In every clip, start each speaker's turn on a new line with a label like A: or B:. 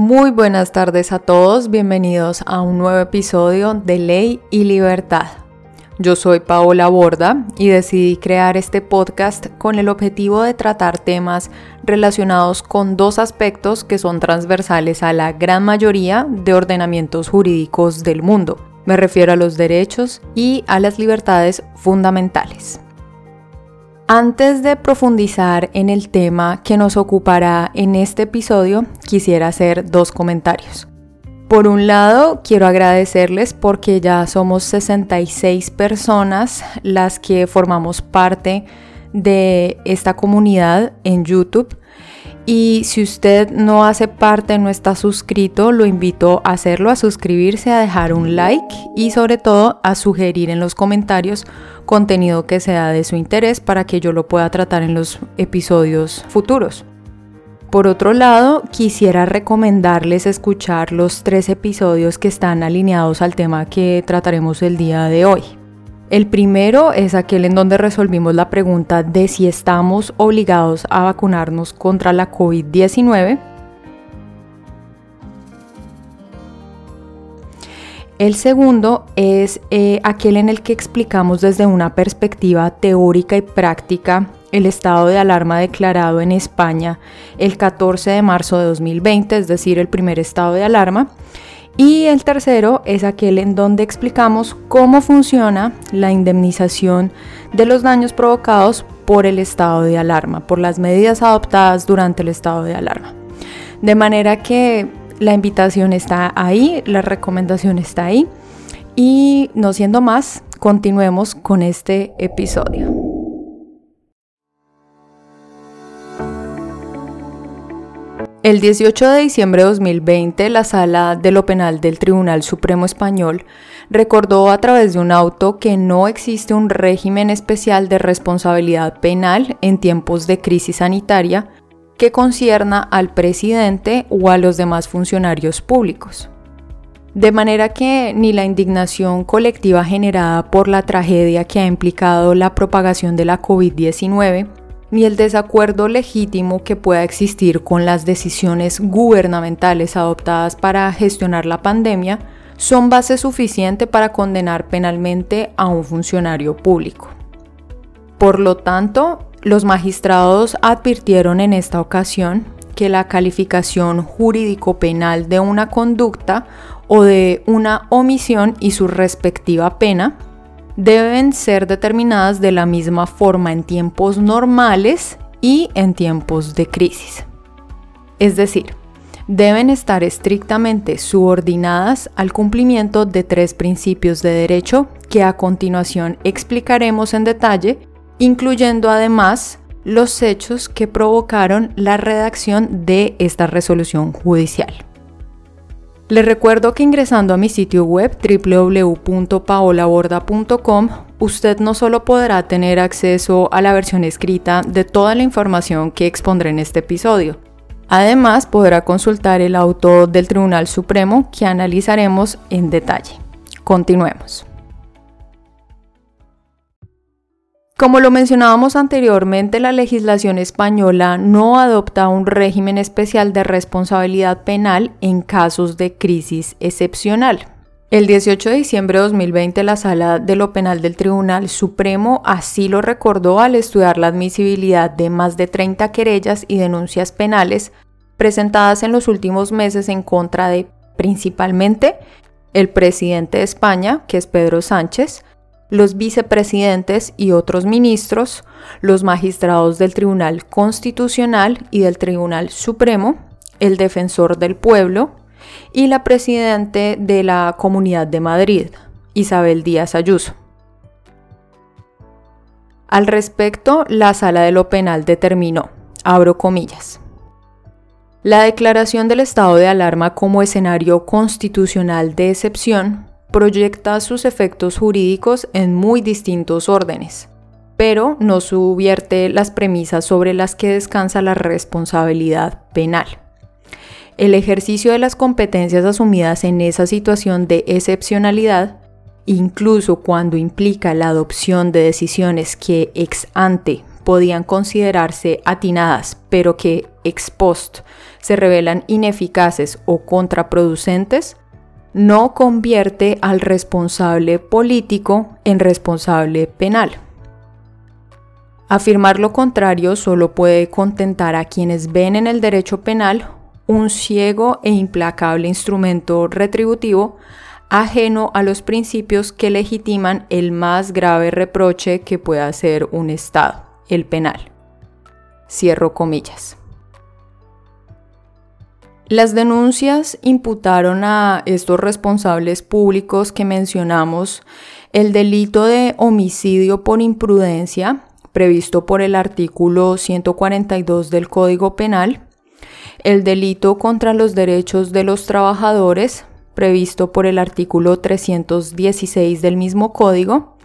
A: Muy buenas tardes a todos, bienvenidos a un nuevo episodio de Ley y Libertad. Yo soy Paola Borda y decidí crear este podcast con el objetivo de tratar temas relacionados con dos aspectos que son transversales a la gran mayoría de ordenamientos jurídicos del mundo. Me refiero a los derechos y a las libertades fundamentales. Antes de profundizar en el tema que nos ocupará en este episodio, quisiera hacer dos comentarios. Por un lado, quiero agradecerles porque ya somos 66 personas las que formamos parte de esta comunidad en YouTube y si usted no hace parte, no está suscrito, lo invito a hacerlo, a suscribirse, a dejar un like y sobre todo a sugerir en los comentarios contenido que sea de su interés para que yo lo pueda tratar en los episodios futuros. Por otro lado, quisiera recomendarles escuchar los tres episodios que están alineados al tema que trataremos el día de hoy. El primero es aquel en donde resolvimos la pregunta de si estamos obligados a vacunarnos contra la COVID-19. El segundo es eh, aquel en el que explicamos desde una perspectiva teórica y práctica el estado de alarma declarado en España el 14 de marzo de 2020, es decir, el primer estado de alarma, y el tercero es aquel en donde explicamos cómo funciona la indemnización de los daños provocados por el estado de alarma, por las medidas adoptadas durante el estado de alarma. De manera que la invitación está ahí, la recomendación está ahí y no siendo más, continuemos con este episodio. El 18 de diciembre de 2020, la Sala de lo Penal del Tribunal Supremo Español recordó a través de un auto que no existe un régimen especial de responsabilidad penal en tiempos de crisis sanitaria que concierna al presidente o a los demás funcionarios públicos. De manera que ni la indignación colectiva generada por la tragedia que ha implicado la propagación de la COVID-19, ni el desacuerdo legítimo que pueda existir con las decisiones gubernamentales adoptadas para gestionar la pandemia son base suficiente para condenar penalmente a un funcionario público. Por lo tanto, los magistrados advirtieron en esta ocasión que la calificación jurídico-penal de una conducta o de una omisión y su respectiva pena deben ser determinadas de la misma forma en tiempos normales y en tiempos de crisis. Es decir, deben estar estrictamente subordinadas al cumplimiento de tres principios de derecho que a continuación explicaremos en detalle, incluyendo además los hechos que provocaron la redacción de esta resolución judicial. Les recuerdo que ingresando a mi sitio web www.paolaborda.com, usted no solo podrá tener acceso a la versión escrita de toda la información que expondré en este episodio, además podrá consultar el auto del Tribunal Supremo que analizaremos en detalle. Continuemos. Como lo mencionábamos anteriormente, la legislación española no adopta un régimen especial de responsabilidad penal en casos de crisis excepcional. El 18 de diciembre de 2020, la Sala de lo Penal del Tribunal Supremo así lo recordó al estudiar la admisibilidad de más de 30 querellas y denuncias penales presentadas en los últimos meses en contra de, principalmente, el presidente de España, que es Pedro Sánchez, los vicepresidentes y otros ministros, los magistrados del Tribunal Constitucional y del Tribunal Supremo, el defensor del pueblo y la presidente de la Comunidad de Madrid, Isabel Díaz Ayuso. Al respecto, la Sala de lo Penal determinó, abro comillas, la declaración del estado de alarma como escenario constitucional de excepción proyecta sus efectos jurídicos en muy distintos órdenes, pero no subvierte las premisas sobre las que descansa la responsabilidad penal. El ejercicio de las competencias asumidas en esa situación de excepcionalidad, incluso cuando implica la adopción de decisiones que ex ante podían considerarse atinadas, pero que ex post se revelan ineficaces o contraproducentes, no convierte al responsable político en responsable penal. Afirmar lo contrario solo puede contentar a quienes ven en el derecho penal un ciego e implacable instrumento retributivo ajeno a los principios que legitiman el más grave reproche que pueda hacer un Estado, el penal. Cierro comillas. Las denuncias imputaron a estos responsables públicos que mencionamos el delito de homicidio por imprudencia, previsto por el artículo 142 del Código Penal, el delito contra los derechos de los trabajadores, previsto por el artículo 316 del mismo código,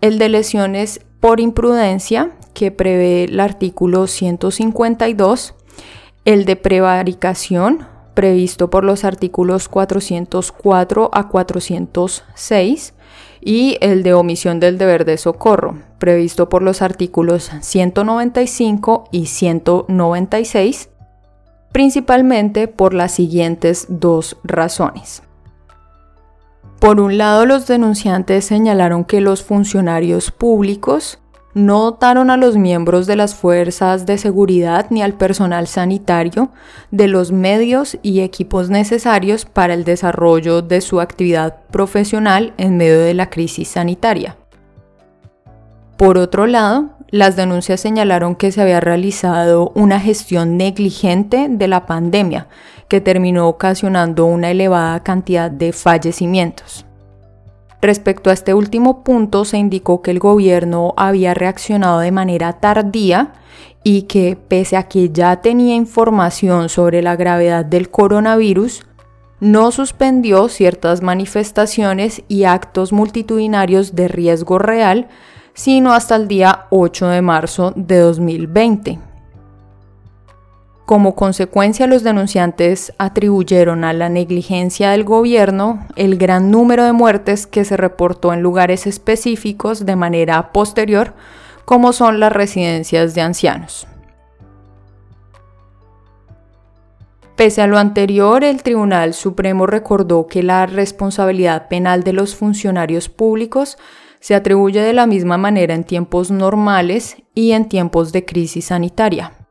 A: el de lesiones por imprudencia, que prevé el artículo 152, el de prevaricación, previsto por los artículos 404 a 406, y el de omisión del deber de socorro, previsto por los artículos 195 y 196, principalmente por las siguientes dos razones. Por un lado, los denunciantes señalaron que los funcionarios públicos no dotaron a los miembros de las fuerzas de seguridad ni al personal sanitario de los medios y equipos necesarios para el desarrollo de su actividad profesional en medio de la crisis sanitaria. Por otro lado, las denuncias señalaron que se había realizado una gestión negligente de la pandemia, que terminó ocasionando una elevada cantidad de fallecimientos. Respecto a este último punto, se indicó que el gobierno había reaccionado de manera tardía y que, pese a que ya tenía información sobre la gravedad del coronavirus, no suspendió ciertas manifestaciones y actos multitudinarios de riesgo real sino hasta el día 8 de marzo de 2020. Como consecuencia, los denunciantes atribuyeron a la negligencia del gobierno el gran número de muertes que se reportó en lugares específicos de manera posterior, como son las residencias de ancianos. Pese a lo anterior, el Tribunal Supremo recordó que la responsabilidad penal de los funcionarios públicos se atribuye de la misma manera en tiempos normales y en tiempos de crisis sanitaria.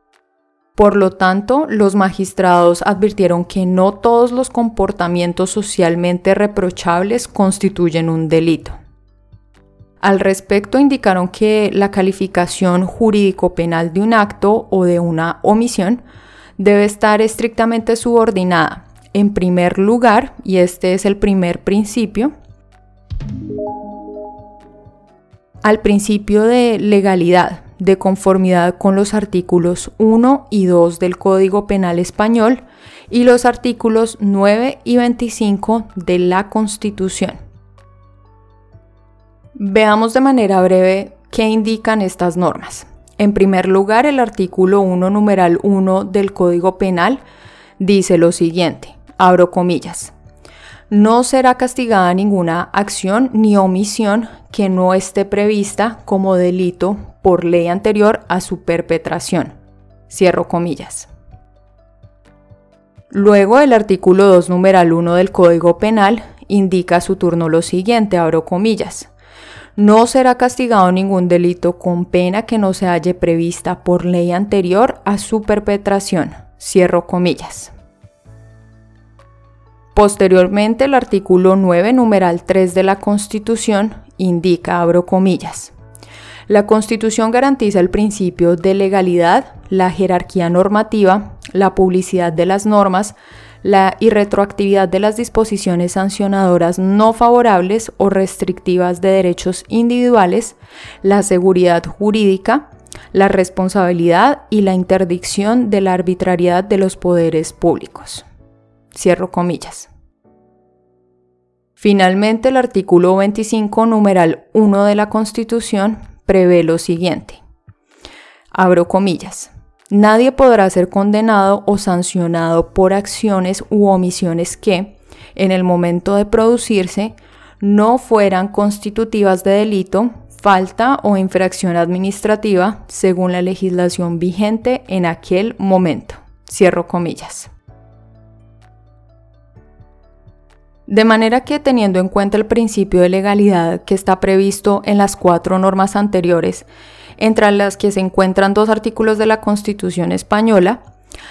A: Por lo tanto, los magistrados advirtieron que no todos los comportamientos socialmente reprochables constituyen un delito. Al respecto, indicaron que la calificación jurídico-penal de un acto o de una omisión debe estar estrictamente subordinada, en primer lugar, y este es el primer principio, al principio de legalidad, de conformidad con los artículos 1 y 2 del Código Penal Español y los artículos 9 y 25 de la Constitución. Veamos de manera breve qué indican estas normas. En primer lugar, el artículo 1, numeral 1 del Código Penal dice lo siguiente, abro comillas no será castigada ninguna acción ni omisión que no esté prevista como delito por ley anterior a su perpetración. Cierro comillas. Luego el artículo 2, numeral 1 del Código Penal indica a su turno lo siguiente, abro comillas. No será castigado ningún delito con pena que no se halle prevista por ley anterior a su perpetración. Cierro comillas. Posteriormente, el artículo 9, numeral 3 de la Constitución indica, abro comillas, la Constitución garantiza el principio de legalidad, la jerarquía normativa, la publicidad de las normas, la irretroactividad de las disposiciones sancionadoras no favorables o restrictivas de derechos individuales, la seguridad jurídica, la responsabilidad y la interdicción de la arbitrariedad de los poderes públicos. Cierro comillas. Finalmente, el artículo 25, numeral 1 de la Constitución, prevé lo siguiente. Abro comillas. Nadie podrá ser condenado o sancionado por acciones u omisiones que, en el momento de producirse, no fueran constitutivas de delito, falta o infracción administrativa según la legislación vigente en aquel momento. Cierro comillas. De manera que teniendo en cuenta el principio de legalidad que está previsto en las cuatro normas anteriores, entre las que se encuentran dos artículos de la Constitución española,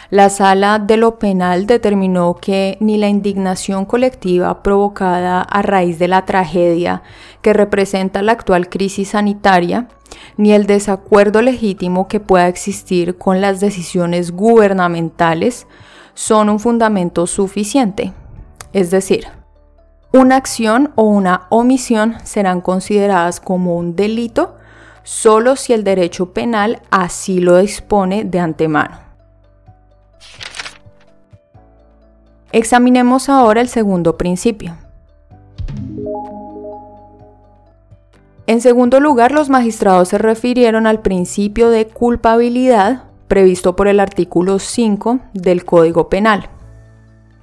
A: la sala de lo penal determinó que ni la indignación colectiva provocada a raíz de la tragedia que representa la actual crisis sanitaria, ni el desacuerdo legítimo que pueda existir con las decisiones gubernamentales son un fundamento suficiente. Es decir, una acción o una omisión serán consideradas como un delito solo si el derecho penal así lo dispone de antemano. Examinemos ahora el segundo principio. En segundo lugar, los magistrados se refirieron al principio de culpabilidad previsto por el artículo 5 del Código Penal.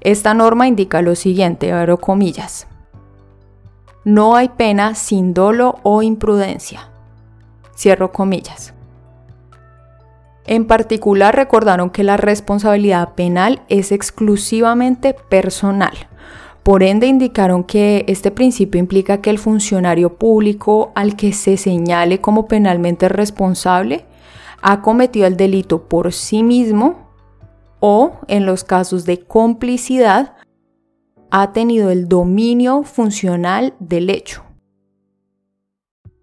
A: Esta norma indica lo siguiente, comillas. No hay pena sin dolo o imprudencia. Cierro comillas. En particular recordaron que la responsabilidad penal es exclusivamente personal. Por ende indicaron que este principio implica que el funcionario público al que se señale como penalmente responsable ha cometido el delito por sí mismo o, en los casos de complicidad, ha tenido el dominio funcional del hecho.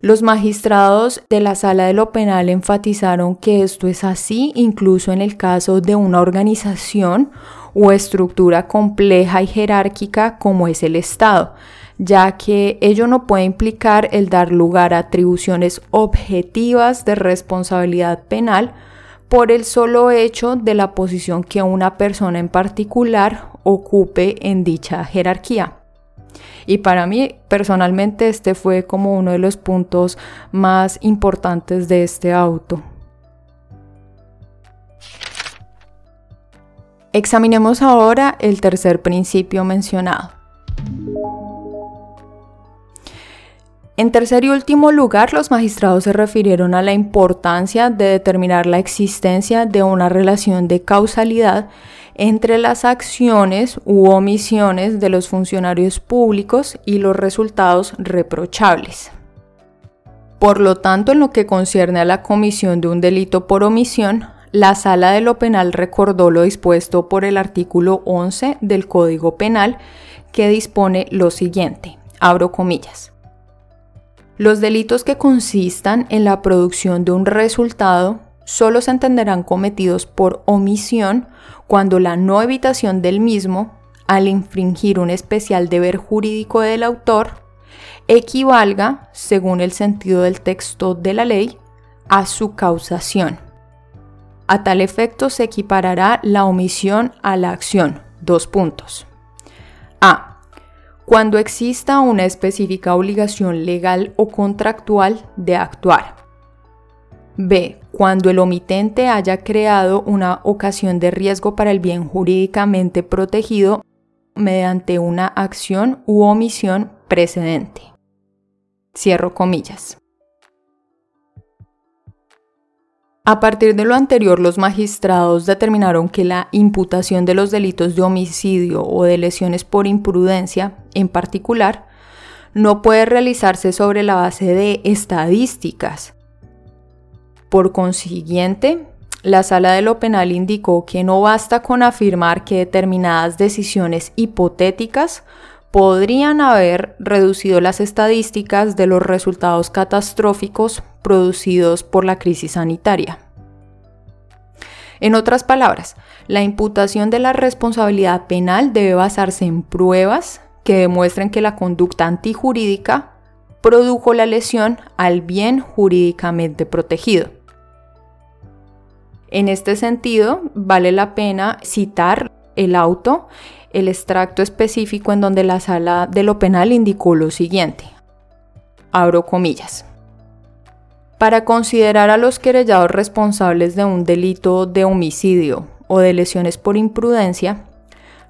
A: Los magistrados de la sala de lo penal enfatizaron que esto es así incluso en el caso de una organización o estructura compleja y jerárquica como es el Estado, ya que ello no puede implicar el dar lugar a atribuciones objetivas de responsabilidad penal por el solo hecho de la posición que una persona en particular ocupe en dicha jerarquía. Y para mí personalmente este fue como uno de los puntos más importantes de este auto. Examinemos ahora el tercer principio mencionado. En tercer y último lugar, los magistrados se refirieron a la importancia de determinar la existencia de una relación de causalidad entre las acciones u omisiones de los funcionarios públicos y los resultados reprochables. Por lo tanto, en lo que concierne a la comisión de un delito por omisión, la Sala de lo Penal recordó lo dispuesto por el artículo 11 del Código Penal, que dispone lo siguiente, abro comillas. Los delitos que consistan en la producción de un resultado solo se entenderán cometidos por omisión cuando la no evitación del mismo, al infringir un especial deber jurídico del autor, equivalga, según el sentido del texto de la ley, a su causación. A tal efecto se equiparará la omisión a la acción. Dos puntos. A. Cuando exista una específica obligación legal o contractual de actuar. B. Cuando el omitente haya creado una ocasión de riesgo para el bien jurídicamente protegido mediante una acción u omisión precedente. Cierro comillas. A partir de lo anterior, los magistrados determinaron que la imputación de los delitos de homicidio o de lesiones por imprudencia, en particular, no puede realizarse sobre la base de estadísticas, por consiguiente, la Sala de lo Penal indicó que no basta con afirmar que determinadas decisiones hipotéticas podrían haber reducido las estadísticas de los resultados catastróficos producidos por la crisis sanitaria. En otras palabras, la imputación de la responsabilidad penal debe basarse en pruebas que demuestren que la conducta antijurídica produjo la lesión al bien jurídicamente protegido. En este sentido, vale la pena citar el auto, el extracto específico en donde la sala de lo penal indicó lo siguiente. Abro comillas. Para considerar a los querellados responsables de un delito de homicidio o de lesiones por imprudencia,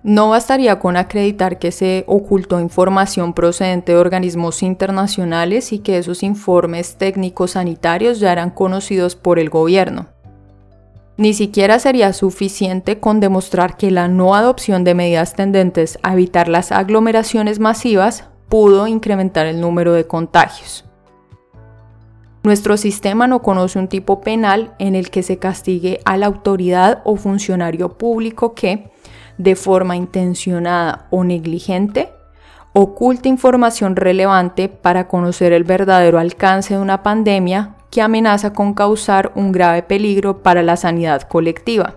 A: No bastaría con acreditar que se ocultó información procedente de organismos internacionales y que esos informes técnicos sanitarios ya eran conocidos por el gobierno. Ni siquiera sería suficiente con demostrar que la no adopción de medidas tendentes a evitar las aglomeraciones masivas pudo incrementar el número de contagios. Nuestro sistema no conoce un tipo penal en el que se castigue a la autoridad o funcionario público que, de forma intencionada o negligente, oculta información relevante para conocer el verdadero alcance de una pandemia que amenaza con causar un grave peligro para la sanidad colectiva.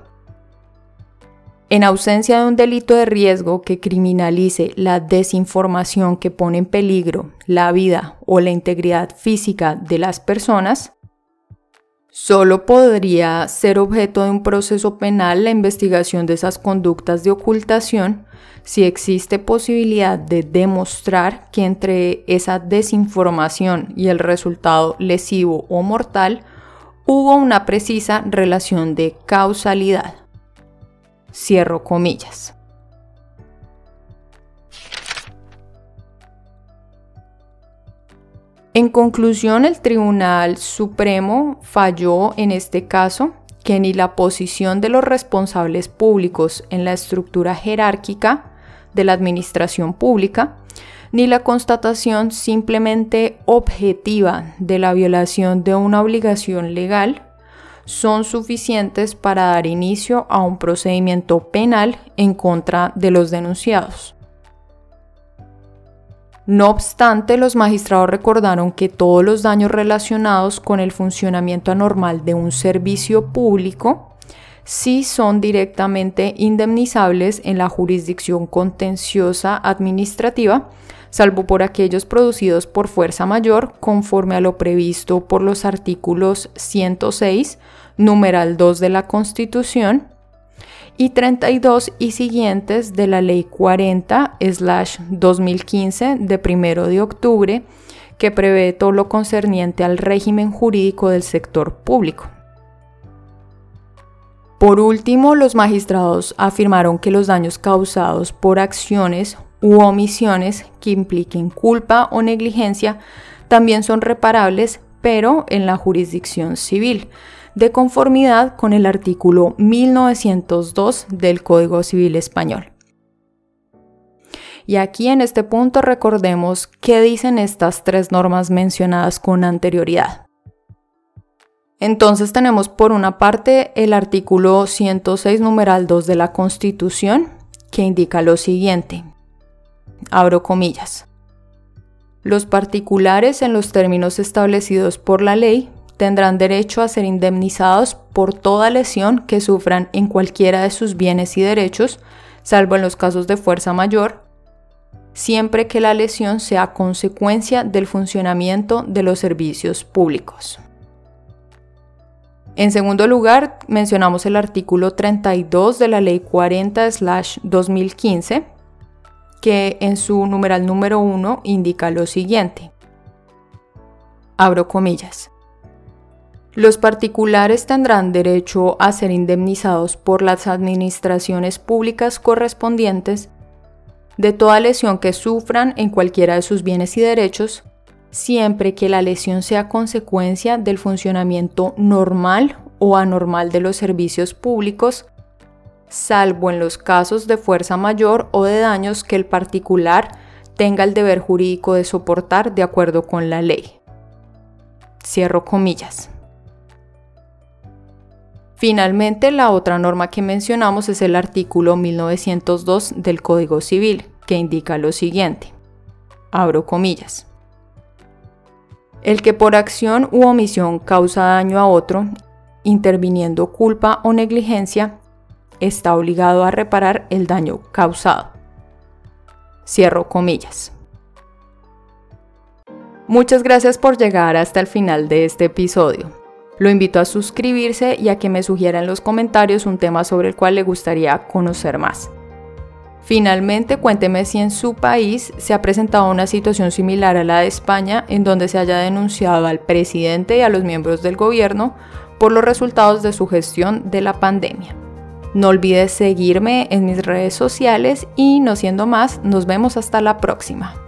A: En ausencia de un delito de riesgo que criminalice la desinformación que pone en peligro la vida o la integridad física de las personas, solo podría ser objeto de un proceso penal la investigación de esas conductas de ocultación si existe posibilidad de demostrar que entre esa desinformación y el resultado lesivo o mortal hubo una precisa relación de causalidad. Cierro comillas. En conclusión, el Tribunal Supremo falló en este caso que ni la posición de los responsables públicos en la estructura jerárquica de la administración pública, ni la constatación simplemente objetiva de la violación de una obligación legal son suficientes para dar inicio a un procedimiento penal en contra de los denunciados. No obstante, los magistrados recordaron que todos los daños relacionados con el funcionamiento anormal de un servicio público sí son directamente indemnizables en la jurisdicción contenciosa administrativa, salvo por aquellos producidos por fuerza mayor conforme a lo previsto por los artículos 106, numeral 2 de la Constitución, y 32 y siguientes de la Ley 40-2015 de 1 de octubre, que prevé todo lo concerniente al régimen jurídico del sector público. Por último, los magistrados afirmaron que los daños causados por acciones u omisiones que impliquen culpa o negligencia también son reparables, pero en la jurisdicción civil, de conformidad con el artículo 1902 del Código Civil Español. Y aquí en este punto recordemos qué dicen estas tres normas mencionadas con anterioridad. Entonces tenemos por una parte el artículo 106 numeral 2 de la Constitución que indica lo siguiente. Abro comillas. Los particulares en los términos establecidos por la ley tendrán derecho a ser indemnizados por toda lesión que sufran en cualquiera de sus bienes y derechos, salvo en los casos de fuerza mayor, siempre que la lesión sea consecuencia del funcionamiento de los servicios públicos. En segundo lugar, mencionamos el artículo 32 de la Ley 40-2015, que en su numeral número 1 indica lo siguiente. Abro comillas. Los particulares tendrán derecho a ser indemnizados por las administraciones públicas correspondientes de toda lesión que sufran en cualquiera de sus bienes y derechos, siempre que la lesión sea consecuencia del funcionamiento normal o anormal de los servicios públicos, salvo en los casos de fuerza mayor o de daños que el particular tenga el deber jurídico de soportar de acuerdo con la ley. Cierro comillas. Finalmente, la otra norma que mencionamos es el artículo 1902 del Código Civil, que indica lo siguiente. Abro comillas. El que por acción u omisión causa daño a otro, interviniendo culpa o negligencia, está obligado a reparar el daño causado. Cierro comillas. Muchas gracias por llegar hasta el final de este episodio. Lo invito a suscribirse y a que me sugiera en los comentarios un tema sobre el cual le gustaría conocer más. Finalmente, cuénteme si en su país se ha presentado una situación similar a la de España en donde se haya denunciado al presidente y a los miembros del gobierno por los resultados de su gestión de la pandemia. No olvides seguirme en mis redes sociales y no siendo más, nos vemos hasta la próxima.